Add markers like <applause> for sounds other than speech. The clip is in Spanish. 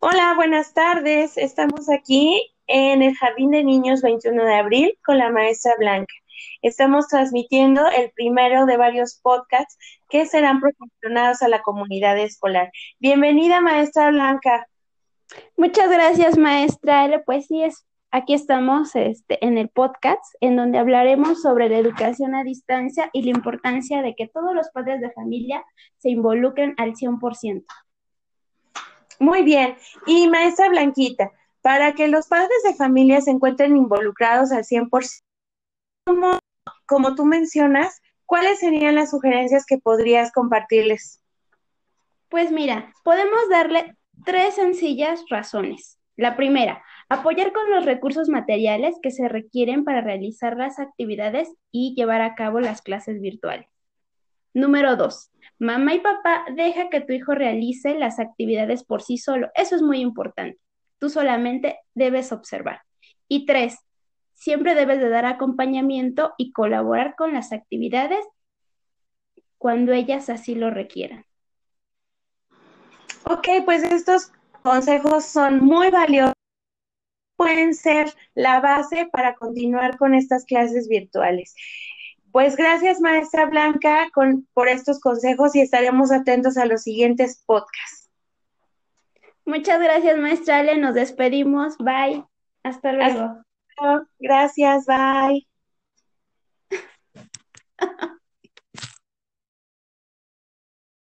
Hola, buenas tardes. Estamos aquí en el Jardín de Niños 21 de abril con la maestra Blanca. Estamos transmitiendo el primero de varios podcasts que serán proporcionados a la comunidad escolar. Bienvenida, maestra Blanca. Muchas gracias, maestra. Pues sí, aquí estamos este, en el podcast en donde hablaremos sobre la educación a distancia y la importancia de que todos los padres de familia se involucren al 100%. Muy bien. Y maestra Blanquita, para que los padres de familia se encuentren involucrados al 100%, como, como tú mencionas, ¿cuáles serían las sugerencias que podrías compartirles? Pues mira, podemos darle tres sencillas razones. La primera, apoyar con los recursos materiales que se requieren para realizar las actividades y llevar a cabo las clases virtuales. Número dos, mamá y papá deja que tu hijo realice las actividades por sí solo. Eso es muy importante. Tú solamente debes observar. Y tres, siempre debes de dar acompañamiento y colaborar con las actividades cuando ellas así lo requieran. Ok, pues estos consejos son muy valiosos. Pueden ser la base para continuar con estas clases virtuales. Pues gracias, maestra Blanca, con, por estos consejos y estaremos atentos a los siguientes podcasts. Muchas gracias, maestra Ale. Nos despedimos. Bye. Hasta luego. Hasta luego. Gracias. Bye. <laughs>